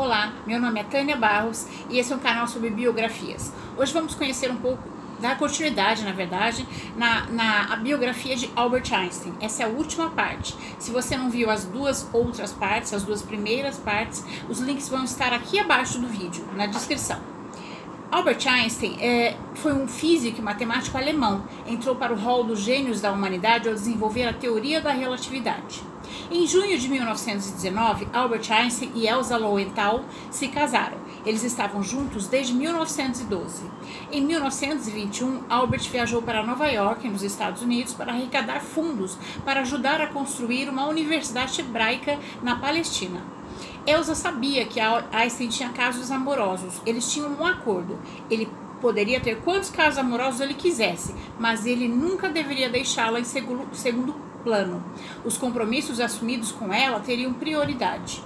Olá, meu nome é Tânia Barros e esse é um canal sobre biografias. Hoje vamos conhecer um pouco da continuidade, na verdade, na, na biografia de Albert Einstein. Essa é a última parte. Se você não viu as duas outras partes, as duas primeiras partes, os links vão estar aqui abaixo do vídeo, na descrição. Albert Einstein é, foi um físico e matemático alemão. Entrou para o hall dos gênios da humanidade ao desenvolver a teoria da relatividade. Em junho de 1919, Albert Einstein e Elsa Lowenthal se casaram. Eles estavam juntos desde 1912. Em 1921, Albert viajou para Nova York, nos Estados Unidos, para arrecadar fundos para ajudar a construir uma universidade hebraica na Palestina. Elsa sabia que Einstein tinha casos amorosos. Eles tinham um acordo. Ele poderia ter quantos casos amorosos ele quisesse, mas ele nunca deveria deixá-la em segundo plano. Os compromissos assumidos com ela teriam prioridade.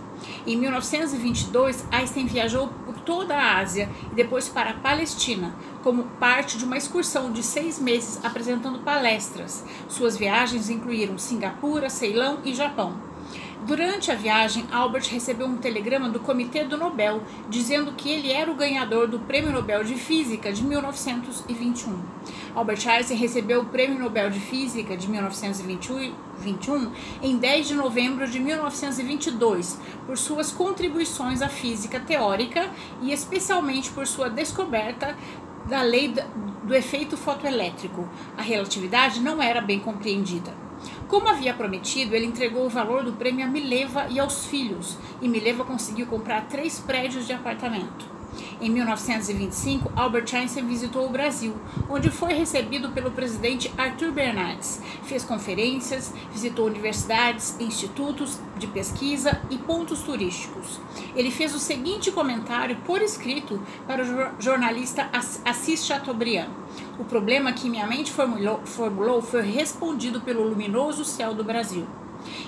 Em 1922, Einstein viajou por toda a Ásia e depois para a Palestina, como parte de uma excursão de seis meses apresentando palestras. Suas viagens incluíram Singapura, Ceilão e Japão. Durante a viagem, Albert recebeu um telegrama do Comitê do Nobel dizendo que ele era o ganhador do Prêmio Nobel de Física de 1921. Albert Einstein recebeu o Prêmio Nobel de Física de 1921 em 10 de novembro de 1922 por suas contribuições à física teórica e especialmente por sua descoberta da lei do efeito fotoelétrico. A relatividade não era bem compreendida. Como havia prometido, ele entregou o valor do prêmio a Mileva e aos filhos, e Mileva conseguiu comprar três prédios de apartamento. Em 1925, Albert Einstein visitou o Brasil, onde foi recebido pelo presidente Arthur Bernardes. Fez conferências, visitou universidades, institutos de pesquisa e pontos turísticos. Ele fez o seguinte comentário por escrito para o jornalista Assis Chateaubriand. O problema que minha mente formulou, formulou foi respondido pelo luminoso céu do Brasil.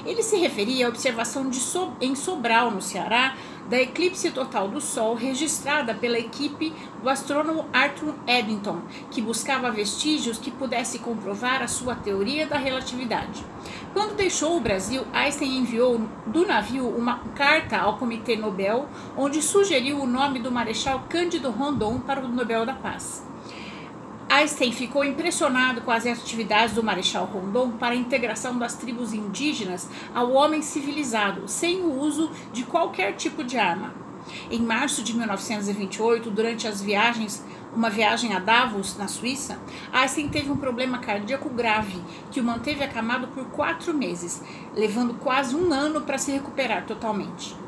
Ele se referia à observação so em Sobral, no Ceará, da eclipse total do Sol registrada pela equipe do astrônomo Arthur Eddington, que buscava vestígios que pudesse comprovar a sua teoria da relatividade. Quando deixou o Brasil, Einstein enviou do navio uma carta ao Comitê Nobel, onde sugeriu o nome do Marechal Cândido Rondon para o Nobel da Paz. Einstein ficou impressionado com as atividades do Marechal Rondon para a integração das tribos indígenas ao homem civilizado, sem o uso de qualquer tipo de arma. Em março de 1928, durante as viagens, uma viagem a Davos, na Suíça, Einstein teve um problema cardíaco grave que o manteve acamado por quatro meses, levando quase um ano para se recuperar totalmente.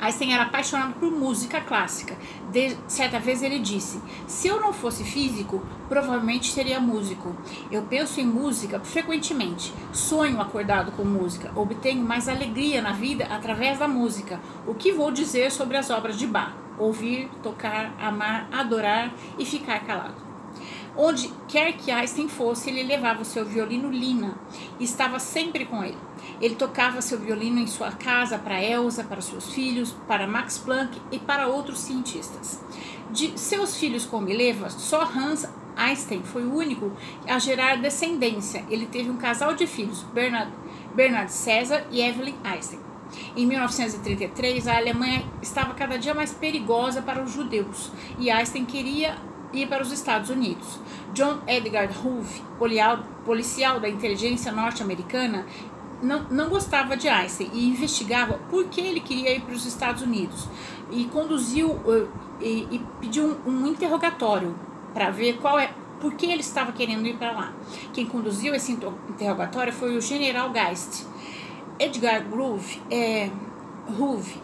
Einstein era apaixonado por música clássica. De, certa vez ele disse: Se eu não fosse físico, provavelmente seria músico. Eu penso em música frequentemente. Sonho acordado com música. Obtenho mais alegria na vida através da música. O que vou dizer sobre as obras de Bach? Ouvir, tocar, amar, adorar e ficar calado. Onde quer que Einstein fosse, ele levava o seu violino Lina e estava sempre com ele. Ele tocava seu violino em sua casa para Elsa, para seus filhos, para Max Planck e para outros cientistas. De seus filhos com Mileva, só Hans Einstein foi o único a gerar descendência. Ele teve um casal de filhos, Bernard, Bernard César e Evelyn Einstein. Em 1933, a Alemanha estava cada dia mais perigosa para os judeus e Einstein queria ir para os Estados Unidos. John Edgar Hoover, policial da inteligência norte-americana, não, não gostava de Einstein e investigava por que ele queria ir para os Estados Unidos e conduziu uh, e, e, pediu um, um interrogatório para ver qual é por que ele estava querendo ir para lá. Quem conduziu esse interrogatório foi o General Geist. Edgar Groove, é, Hoover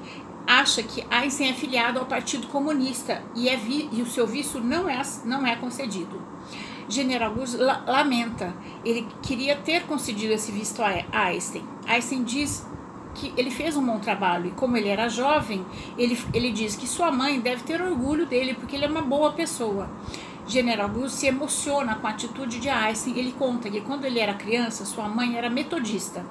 acha que Einstein é filiado ao Partido Comunista e, é vi, e o seu visto não é, não é concedido. General Gus lamenta, ele queria ter concedido esse visto a Einstein. Einstein diz que ele fez um bom trabalho e como ele era jovem, ele, ele diz que sua mãe deve ter orgulho dele porque ele é uma boa pessoa. General Gus se emociona com a atitude de Einstein. Ele conta que quando ele era criança, sua mãe era metodista.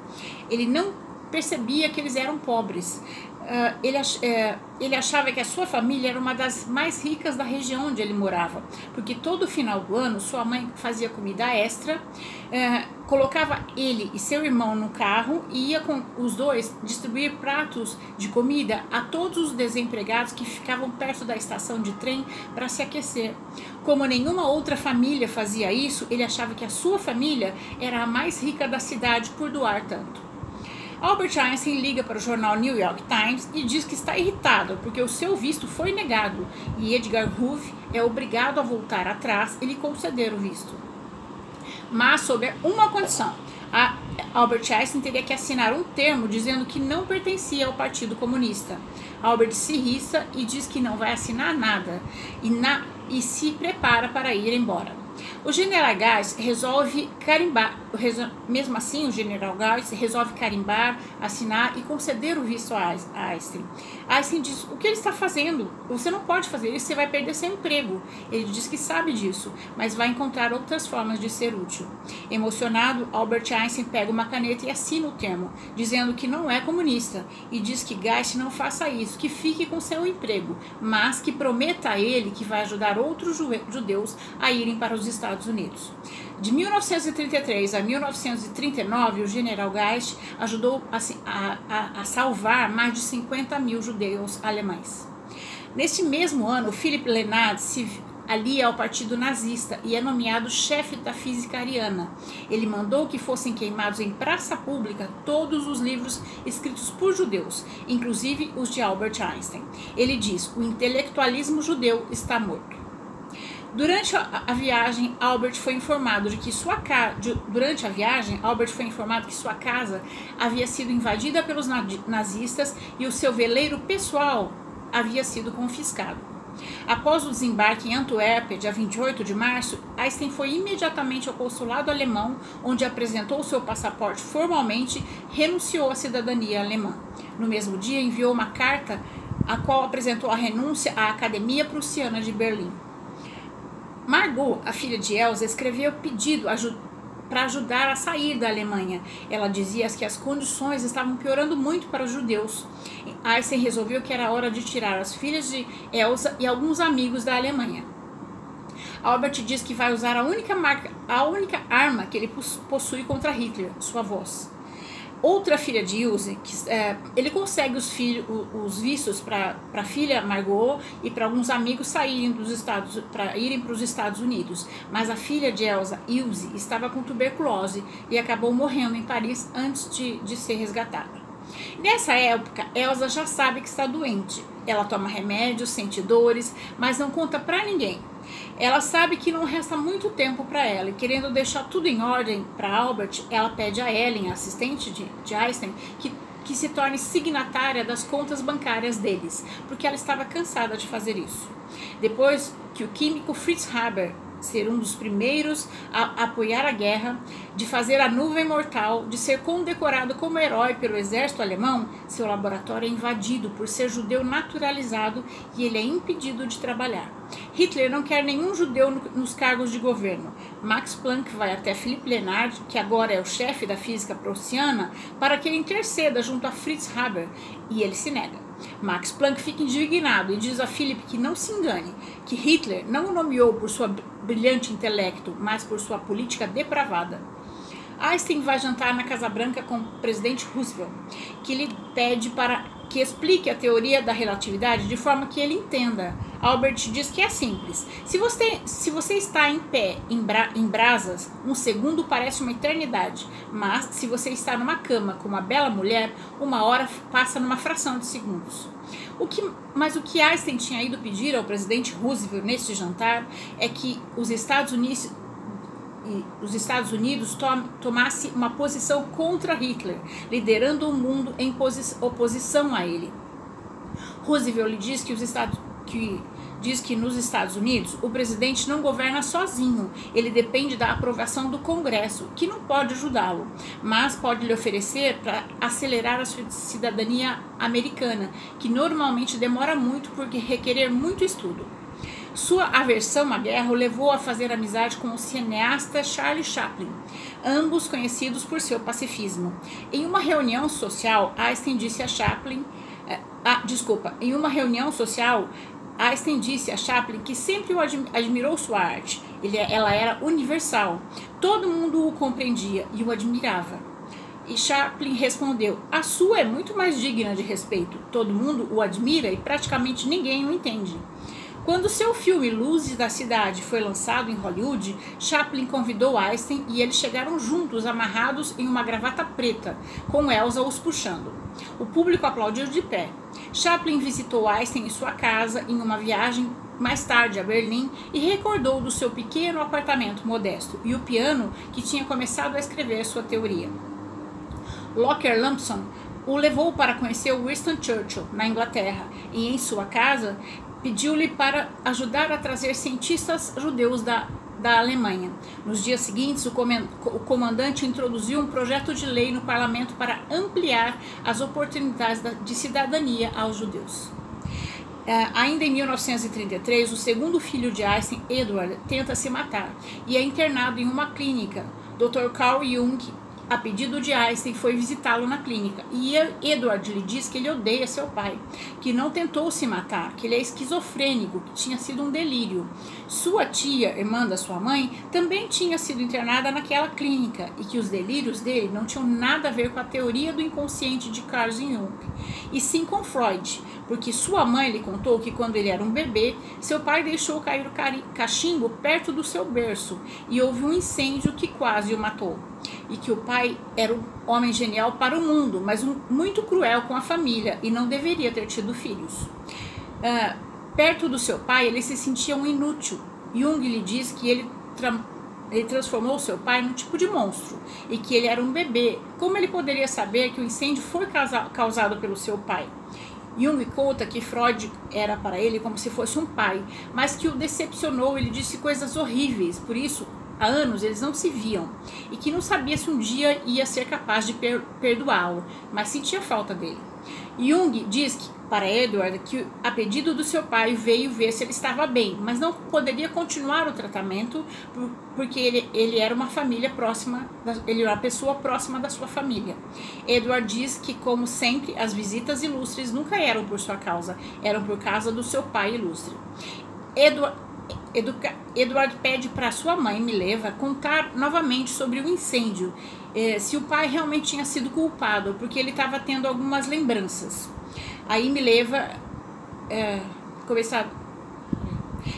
Ele não percebia que eles eram pobres. Uh, ele, uh, ele achava que a sua família era uma das mais ricas da região onde ele morava, porque todo final do ano sua mãe fazia comida extra uh, colocava ele e seu irmão no carro e ia com os dois distribuir pratos de comida a todos os desempregados que ficavam perto da estação de trem para se aquecer. Como nenhuma outra família fazia isso, ele achava que a sua família era a mais rica da cidade por doar tanto. Albert Einstein liga para o jornal New York Times e diz que está irritado porque o seu visto foi negado e Edgar Hoover é obrigado a voltar atrás e lhe conceder o visto mas sob uma condição. Albert Einstein teria que assinar um termo dizendo que não pertencia ao Partido Comunista. Albert se irrita e diz que não vai assinar nada e, na, e se prepara para ir embora. O general Gás resolve carimbar, mesmo assim, o general Gás resolve carimbar, assinar e conceder o visto a Einstein. Einstein diz: O que ele está fazendo? Você não pode fazer isso, você vai perder seu emprego. Ele diz que sabe disso, mas vai encontrar outras formas de ser útil. Emocionado, Albert Einstein pega uma caneta e assina o termo, dizendo que não é comunista e diz que Gás não faça isso, que fique com seu emprego, mas que prometa a ele que vai ajudar outros judeus a irem para os Estados Unidos. De 1933 a 1939, o general Geist ajudou a, a, a salvar mais de 50 mil judeus alemães. Neste mesmo ano, Philipp Lenard se alia ao partido nazista e é nomeado chefe da física ariana. Ele mandou que fossem queimados em praça pública todos os livros escritos por judeus, inclusive os de Albert Einstein. Ele diz: o intelectualismo judeu está morto. Durante a, viagem, Albert foi informado de que sua casa. Durante a viagem, Albert foi informado que sua casa havia sido invadida pelos nazistas e o seu veleiro pessoal havia sido confiscado. Após o desembarque em Antuérpia, dia 28 de março, Einstein foi imediatamente ao consulado alemão, onde apresentou seu passaporte formalmente, renunciou à cidadania alemã. No mesmo dia, enviou uma carta a qual apresentou a renúncia à Academia Prussiana de Berlim. Margot, a filha de Elsa, escreveu pedido para ajudar a sair da Alemanha. Ela dizia que as condições estavam piorando muito para os judeus. Einstein resolveu que era hora de tirar as filhas de Elsa e alguns amigos da Alemanha. Albert diz que vai usar a única, marca, a única arma que ele possui contra Hitler, sua voz outra filha de Ilse, que é, ele consegue os, filhos, os vistos para a filha Margot e para alguns amigos saírem dos Estados para irem para os Estados Unidos, mas a filha de Elsa, Ilse, estava com tuberculose e acabou morrendo em Paris antes de, de ser resgatada. Nessa época, Elsa já sabe que está doente. Ela toma remédios, sente dores, mas não conta para ninguém. Ela sabe que não resta muito tempo para ela e, querendo deixar tudo em ordem para Albert, ela pede a Ellen, a assistente de, de Einstein, que, que se torne signatária das contas bancárias deles, porque ela estava cansada de fazer isso. Depois que o químico Fritz Haber ser um dos primeiros a apoiar a guerra, de fazer a nuvem mortal, de ser condecorado como herói pelo exército alemão, seu laboratório é invadido por ser judeu naturalizado e ele é impedido de trabalhar. Hitler não quer nenhum judeu nos cargos de governo. Max Planck vai até Philipp Lenard, que agora é o chefe da física prussiana, para que ele interceda junto a Fritz Haber, e ele se nega. Max Planck fica indignado e diz a Philipp que não se engane, que Hitler não o nomeou por seu brilhante intelecto, mas por sua política depravada. Einstein vai jantar na Casa Branca com o presidente Roosevelt, que lhe pede para que explique a teoria da relatividade de forma que ele entenda. Albert diz que é simples. Se você, se você está em pé em, bra, em brasas, um segundo parece uma eternidade, mas se você está numa cama com uma bela mulher, uma hora passa numa fração de segundos. O que, mas o que Einstein tinha ido pedir ao presidente Roosevelt neste jantar é que os Estados Unidos os Estados Unidos tom, tomasse uma posição contra Hitler, liderando o mundo em oposição a ele. Roosevelt lhe diz que os Estados que diz que nos Estados Unidos o presidente não governa sozinho, ele depende da aprovação do Congresso, que não pode ajudá-lo, mas pode lhe oferecer para acelerar a sua cidadania americana, que normalmente demora muito porque requerer muito estudo. Sua aversão à guerra o levou a fazer amizade com o cineasta Charlie Chaplin, ambos conhecidos por seu pacifismo. Em uma reunião social, Einstein disse a Chaplin, ah, desculpa, em uma reunião social, Einstein disse a Chaplin que sempre o admirou sua arte. Ele, ela era universal. Todo mundo o compreendia e o admirava. E Chaplin respondeu: A sua é muito mais digna de respeito. Todo mundo o admira e praticamente ninguém o entende. Quando seu filme Luzes da Cidade foi lançado em Hollywood, Chaplin convidou Einstein e eles chegaram juntos, amarrados em uma gravata preta, com Elsa os puxando. O público aplaudiu de pé. Chaplin visitou Einstein em sua casa em uma viagem mais tarde a Berlim e recordou do seu pequeno apartamento modesto e o piano que tinha começado a escrever sua teoria. Locker Lampson o levou para conhecer Winston Churchill, na Inglaterra, e em sua casa pediu-lhe para ajudar a trazer cientistas judeus da, da Alemanha. Nos dias seguintes, o comandante introduziu um projeto de lei no parlamento para ampliar as oportunidades de cidadania aos judeus. É, ainda em 1933, o segundo filho de Einstein, Edward, tenta se matar e é internado em uma clínica. Dr. Carl Jung a pedido de Einstein, foi visitá-lo na clínica. E Edward lhe diz que ele odeia seu pai, que não tentou se matar, que ele é esquizofrênico, que tinha sido um delírio. Sua tia, irmã da sua mãe, também tinha sido internada naquela clínica e que os delírios dele não tinham nada a ver com a teoria do inconsciente de Carl Jung, e sim com Freud, porque sua mãe lhe contou que quando ele era um bebê, seu pai deixou cair o cachimbo perto do seu berço e houve um incêndio que quase o matou e que o pai era um homem genial para o mundo, mas um, muito cruel com a família e não deveria ter tido filhos. Uh, perto do seu pai, ele se sentia um inútil. Jung lhe diz que ele, tra ele transformou seu pai num tipo de monstro e que ele era um bebê. Como ele poderia saber que o incêndio foi causa causado pelo seu pai? Jung conta que Freud era para ele como se fosse um pai, mas que o decepcionou, ele disse coisas horríveis, por isso há anos eles não se viam e que não sabia se um dia ia ser capaz de per perdoá-lo, mas sentia falta dele. Jung diz que, para Edward que, a pedido do seu pai, veio ver se ele estava bem, mas não poderia continuar o tratamento porque ele, ele era uma família próxima, ele era uma pessoa próxima da sua família. Edward diz que, como sempre, as visitas ilustres nunca eram por sua causa, eram por causa do seu pai ilustre. Edward, Educa Eduardo pede para sua mãe, Mileva, contar novamente sobre o incêndio, eh, se o pai realmente tinha sido culpado, porque ele estava tendo algumas lembranças. Aí Mileva é, começar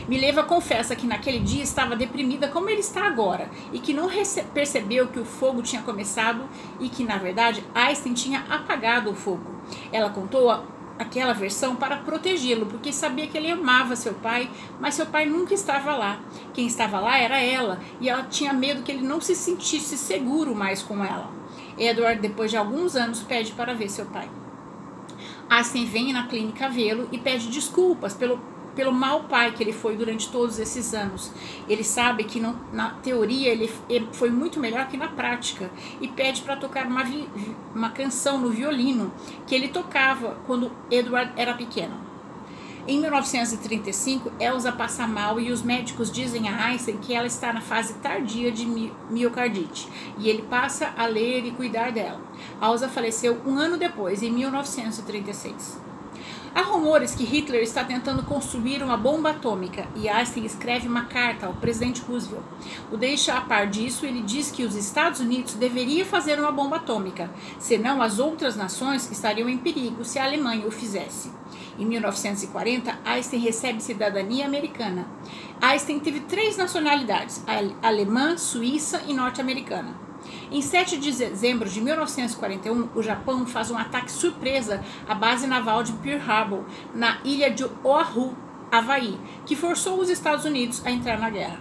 Mileva confessa que naquele dia estava deprimida como ele está agora e que não percebeu que o fogo tinha começado e que, na verdade, Einstein tinha apagado o fogo. Ela contou aquela versão para protegê-lo, porque sabia que ele amava seu pai, mas seu pai nunca estava lá. Quem estava lá era ela, e ela tinha medo que ele não se sentisse seguro mais com ela. Edward, depois de alguns anos, pede para ver seu pai. Assim vem na clínica vê-lo e pede desculpas pelo pelo mau pai que ele foi durante todos esses anos. Ele sabe que não, na teoria ele foi muito melhor que na prática e pede para tocar uma, uma canção no violino que ele tocava quando Edward era pequeno. Em 1935, Elsa passa mal e os médicos dizem a Einstein que ela está na fase tardia de miocardite e ele passa a ler e cuidar dela. Elsa faleceu um ano depois, em 1936. Há rumores que Hitler está tentando construir uma bomba atômica e Einstein escreve uma carta ao presidente Roosevelt. O deixa a par disso, ele diz que os Estados Unidos deveriam fazer uma bomba atômica, senão as outras nações estariam em perigo se a Alemanha o fizesse. Em 1940, Einstein recebe cidadania americana. Einstein teve três nacionalidades: alemã, suíça e norte-americana. Em 7 de dezembro de 1941, o Japão faz um ataque surpresa à base naval de Pearl Harbor, na ilha de Oahu, Havaí, que forçou os Estados Unidos a entrar na guerra.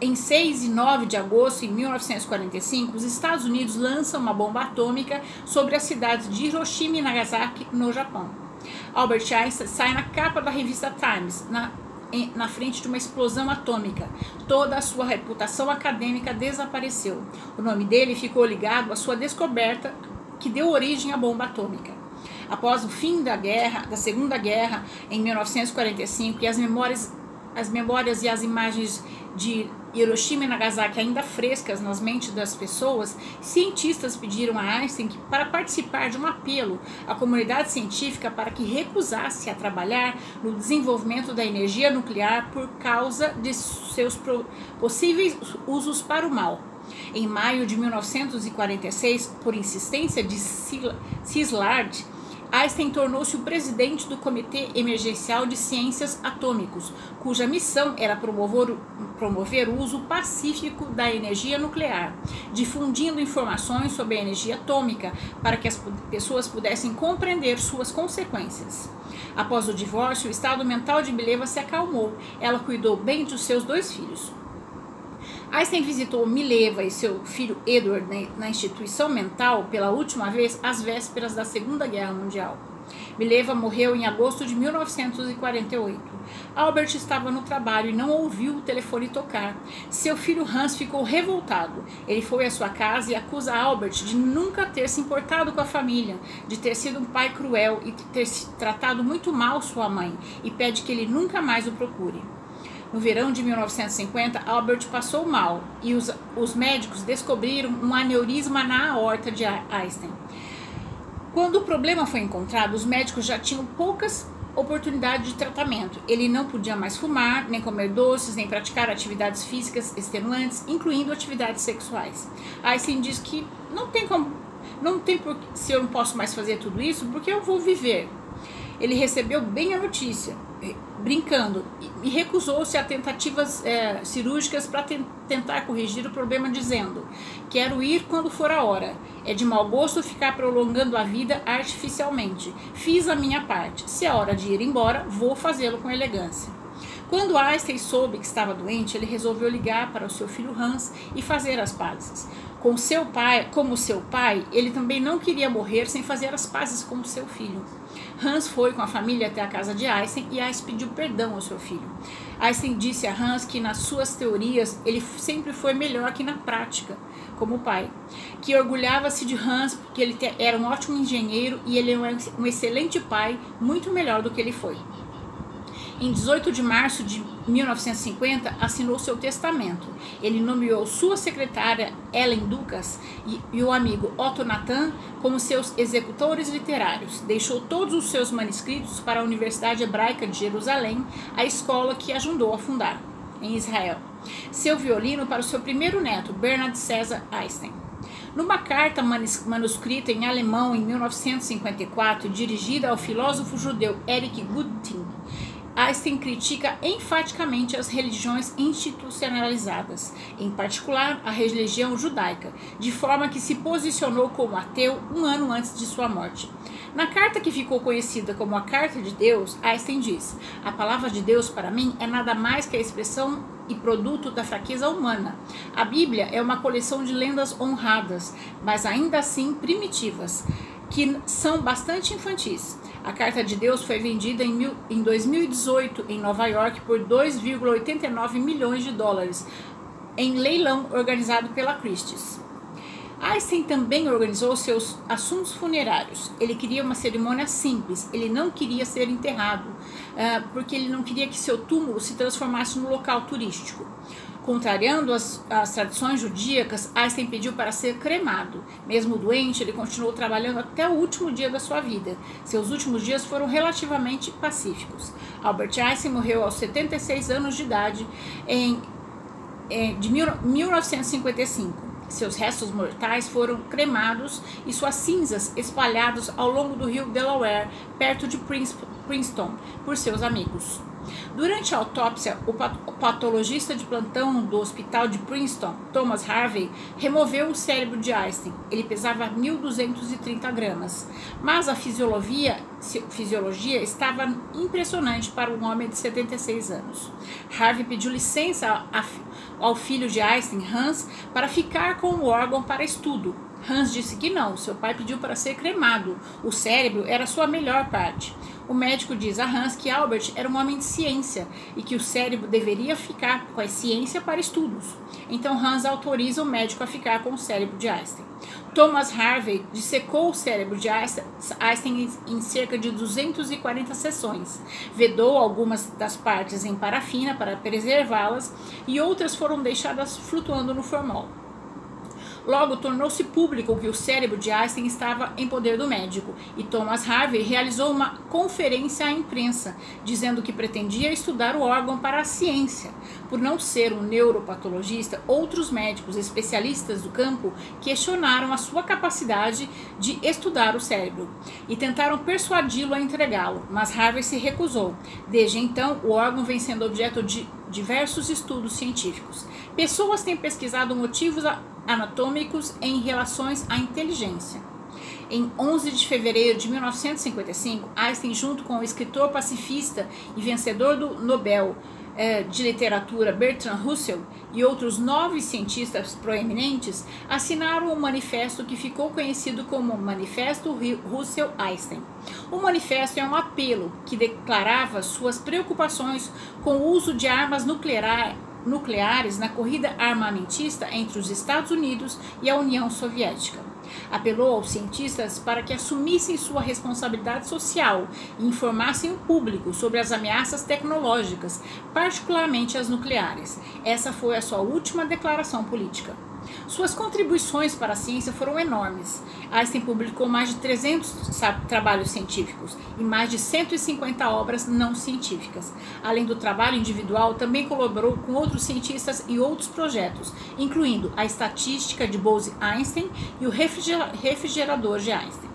Em 6 e 9 de agosto de 1945, os Estados Unidos lançam uma bomba atômica sobre as cidades de Hiroshima e Nagasaki, no Japão. Albert Einstein sai na capa da revista Times, na na frente de uma explosão atômica. Toda a sua reputação acadêmica desapareceu. O nome dele ficou ligado à sua descoberta que deu origem à bomba atômica. Após o fim da guerra, da Segunda Guerra, em 1945, e as memórias, as memórias e as imagens de Hiroshima e Nagasaki ainda frescas nas mentes das pessoas, cientistas pediram a Einstein que, para participar de um apelo à comunidade científica para que recusasse a trabalhar no desenvolvimento da energia nuclear por causa de seus possíveis usos para o mal. Em maio de 1946, por insistência de Szilard, Einstein tornou-se o presidente do Comitê Emergencial de Ciências Atômicos, cuja missão era promover, promover o uso pacífico da energia nuclear, difundindo informações sobre a energia atômica para que as pessoas pudessem compreender suas consequências. Após o divórcio, o estado mental de Mileva se acalmou. Ela cuidou bem dos seus dois filhos. Einstein visitou Mileva e seu filho Edward na instituição mental pela última vez às vésperas da Segunda Guerra Mundial. Mileva morreu em agosto de 1948. Albert estava no trabalho e não ouviu o telefone tocar. Seu filho Hans ficou revoltado. Ele foi à sua casa e acusa Albert de nunca ter se importado com a família, de ter sido um pai cruel e ter tratado muito mal sua mãe, e pede que ele nunca mais o procure. No verão de 1950, Albert passou mal e os, os médicos descobriram um aneurisma na aorta de Einstein. Quando o problema foi encontrado, os médicos já tinham poucas oportunidades de tratamento. Ele não podia mais fumar, nem comer doces, nem praticar atividades físicas extenuantes, incluindo atividades sexuais. Einstein diz que não tem como, não tem por, se eu não posso mais fazer tudo isso, porque eu vou viver. Ele recebeu bem a notícia brincando e recusou-se a tentativas é, cirúrgicas para te tentar corrigir o problema, dizendo: Quero ir quando for a hora. É de mau gosto ficar prolongando a vida artificialmente. Fiz a minha parte. Se é hora de ir embora, vou fazê-lo com elegância. Quando Einstein soube que estava doente, ele resolveu ligar para o seu filho Hans e fazer as pazes. Com seu pai, como seu pai, ele também não queria morrer sem fazer as pazes com seu filho. Hans foi com a família até a casa de Einstein e Einstein pediu perdão ao seu filho. Einstein disse a Hans que nas suas teorias ele sempre foi melhor que na prática, como pai. Que orgulhava-se de Hans porque ele era um ótimo engenheiro e ele é um excelente pai, muito melhor do que ele foi. Em 18 de março de 1950, assinou seu testamento. Ele nomeou sua secretária Ellen Ducas e, e, o amigo Otto Nathan como seus executores literários. Deixou todos os seus manuscritos para a Universidade Hebraica de Jerusalém, a escola que ajudou a fundar, em Israel. Seu violino para o seu primeiro neto, Bernard César Einstein. Numa carta manuscrita em alemão em 1954, dirigida ao filósofo judeu Eric Gutting, Einstein critica enfaticamente as religiões institucionalizadas, em particular a religião judaica, de forma que se posicionou como ateu um ano antes de sua morte. Na carta que ficou conhecida como a Carta de Deus, Einstein diz: A palavra de Deus para mim é nada mais que a expressão e produto da fraqueza humana. A Bíblia é uma coleção de lendas honradas, mas ainda assim primitivas, que são bastante infantis. A Carta de Deus foi vendida em, mil, em 2018 em Nova York por 2,89 milhões de dólares em leilão organizado pela Christie's. Einstein também organizou seus assuntos funerários. Ele queria uma cerimônia simples, ele não queria ser enterrado, uh, porque ele não queria que seu túmulo se transformasse num local turístico. Contrariando as, as tradições judaicas, Einstein pediu para ser cremado. Mesmo doente, ele continuou trabalhando até o último dia da sua vida. Seus últimos dias foram relativamente pacíficos. Albert Einstein morreu aos 76 anos de idade em, em de mil, 1955. Seus restos mortais foram cremados e suas cinzas espalhadas ao longo do rio Delaware, perto de Princeton, por seus amigos. Durante a autópsia, o patologista de plantão do hospital de Princeton, Thomas Harvey, removeu o cérebro de Einstein. Ele pesava 1.230 gramas, mas a fisiologia, fisiologia estava impressionante para um homem de 76 anos. Harvey pediu licença ao filho de Einstein, Hans, para ficar com o órgão para estudo. Hans disse que não, seu pai pediu para ser cremado. O cérebro era sua melhor parte. O médico diz a Hans que Albert era um homem de ciência e que o cérebro deveria ficar com a ciência para estudos. Então Hans autoriza o médico a ficar com o cérebro de Einstein. Thomas Harvey dissecou o cérebro de Einstein em cerca de 240 sessões. Vedou algumas das partes em parafina para preservá-las e outras foram deixadas flutuando no formol. Logo, tornou-se público que o cérebro de Einstein estava em poder do médico, e Thomas Harvey realizou uma conferência à imprensa, dizendo que pretendia estudar o órgão para a ciência. Por não ser um neuropatologista, outros médicos especialistas do campo questionaram a sua capacidade de estudar o cérebro e tentaram persuadi-lo a entregá-lo, mas Harvey se recusou. Desde então, o órgão vem sendo objeto de diversos estudos científicos. Pessoas têm pesquisado motivos anatômicos em relações à inteligência. Em 11 de fevereiro de 1955, Einstein, junto com o escritor pacifista e vencedor do Nobel eh, de Literatura Bertrand Russell e outros nove cientistas proeminentes, assinaram um manifesto que ficou conhecido como Manifesto Russell-Einstein. O manifesto é um apelo que declarava suas preocupações com o uso de armas nucleares nucleares na corrida armamentista entre os Estados Unidos e a União Soviética. Apelou aos cientistas para que assumissem sua responsabilidade social e informassem o público sobre as ameaças tecnológicas, particularmente as nucleares. Essa foi a sua última declaração política. Suas contribuições para a ciência foram enormes. Einstein publicou mais de 300 trabalhos científicos e mais de 150 obras não científicas. Além do trabalho individual, também colaborou com outros cientistas em outros projetos, incluindo a estatística de Bose-Einstein e o refrigerador de Einstein.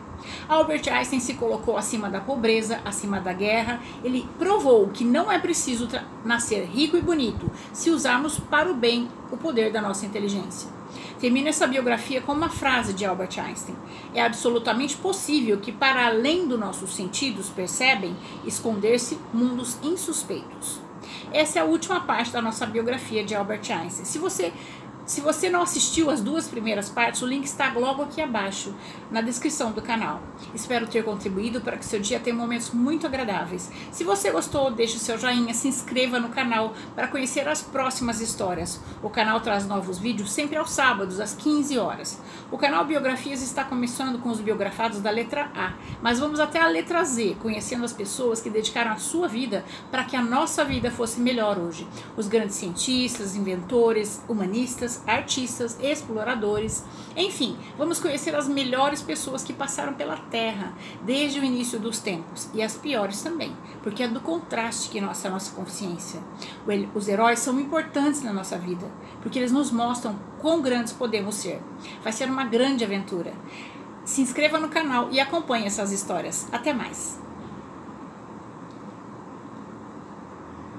Albert Einstein se colocou acima da pobreza, acima da guerra. Ele provou que não é preciso nascer rico e bonito se usarmos para o bem o poder da nossa inteligência. Termina essa biografia com uma frase de Albert Einstein: É absolutamente possível que, para além dos nossos sentidos percebem, esconder-se mundos insuspeitos. Essa é a última parte da nossa biografia de Albert Einstein. Se você se você não assistiu as duas primeiras partes, o link está logo aqui abaixo, na descrição do canal. Espero ter contribuído para que seu dia tenha momentos muito agradáveis. Se você gostou, deixe seu joinha, se inscreva no canal para conhecer as próximas histórias. O canal traz novos vídeos sempre aos sábados, às 15 horas. O canal Biografias está começando com os biografados da letra A, mas vamos até a letra Z, conhecendo as pessoas que dedicaram a sua vida para que a nossa vida fosse melhor hoje. Os grandes cientistas, inventores, humanistas, artistas, exploradores, enfim, vamos conhecer as melhores pessoas que passaram pela Terra desde o início dos tempos e as piores também, porque é do contraste que nossa nossa consciência. Os heróis são importantes na nossa vida, porque eles nos mostram quão grandes podemos ser. Vai ser uma grande aventura. Se inscreva no canal e acompanhe essas histórias. Até mais!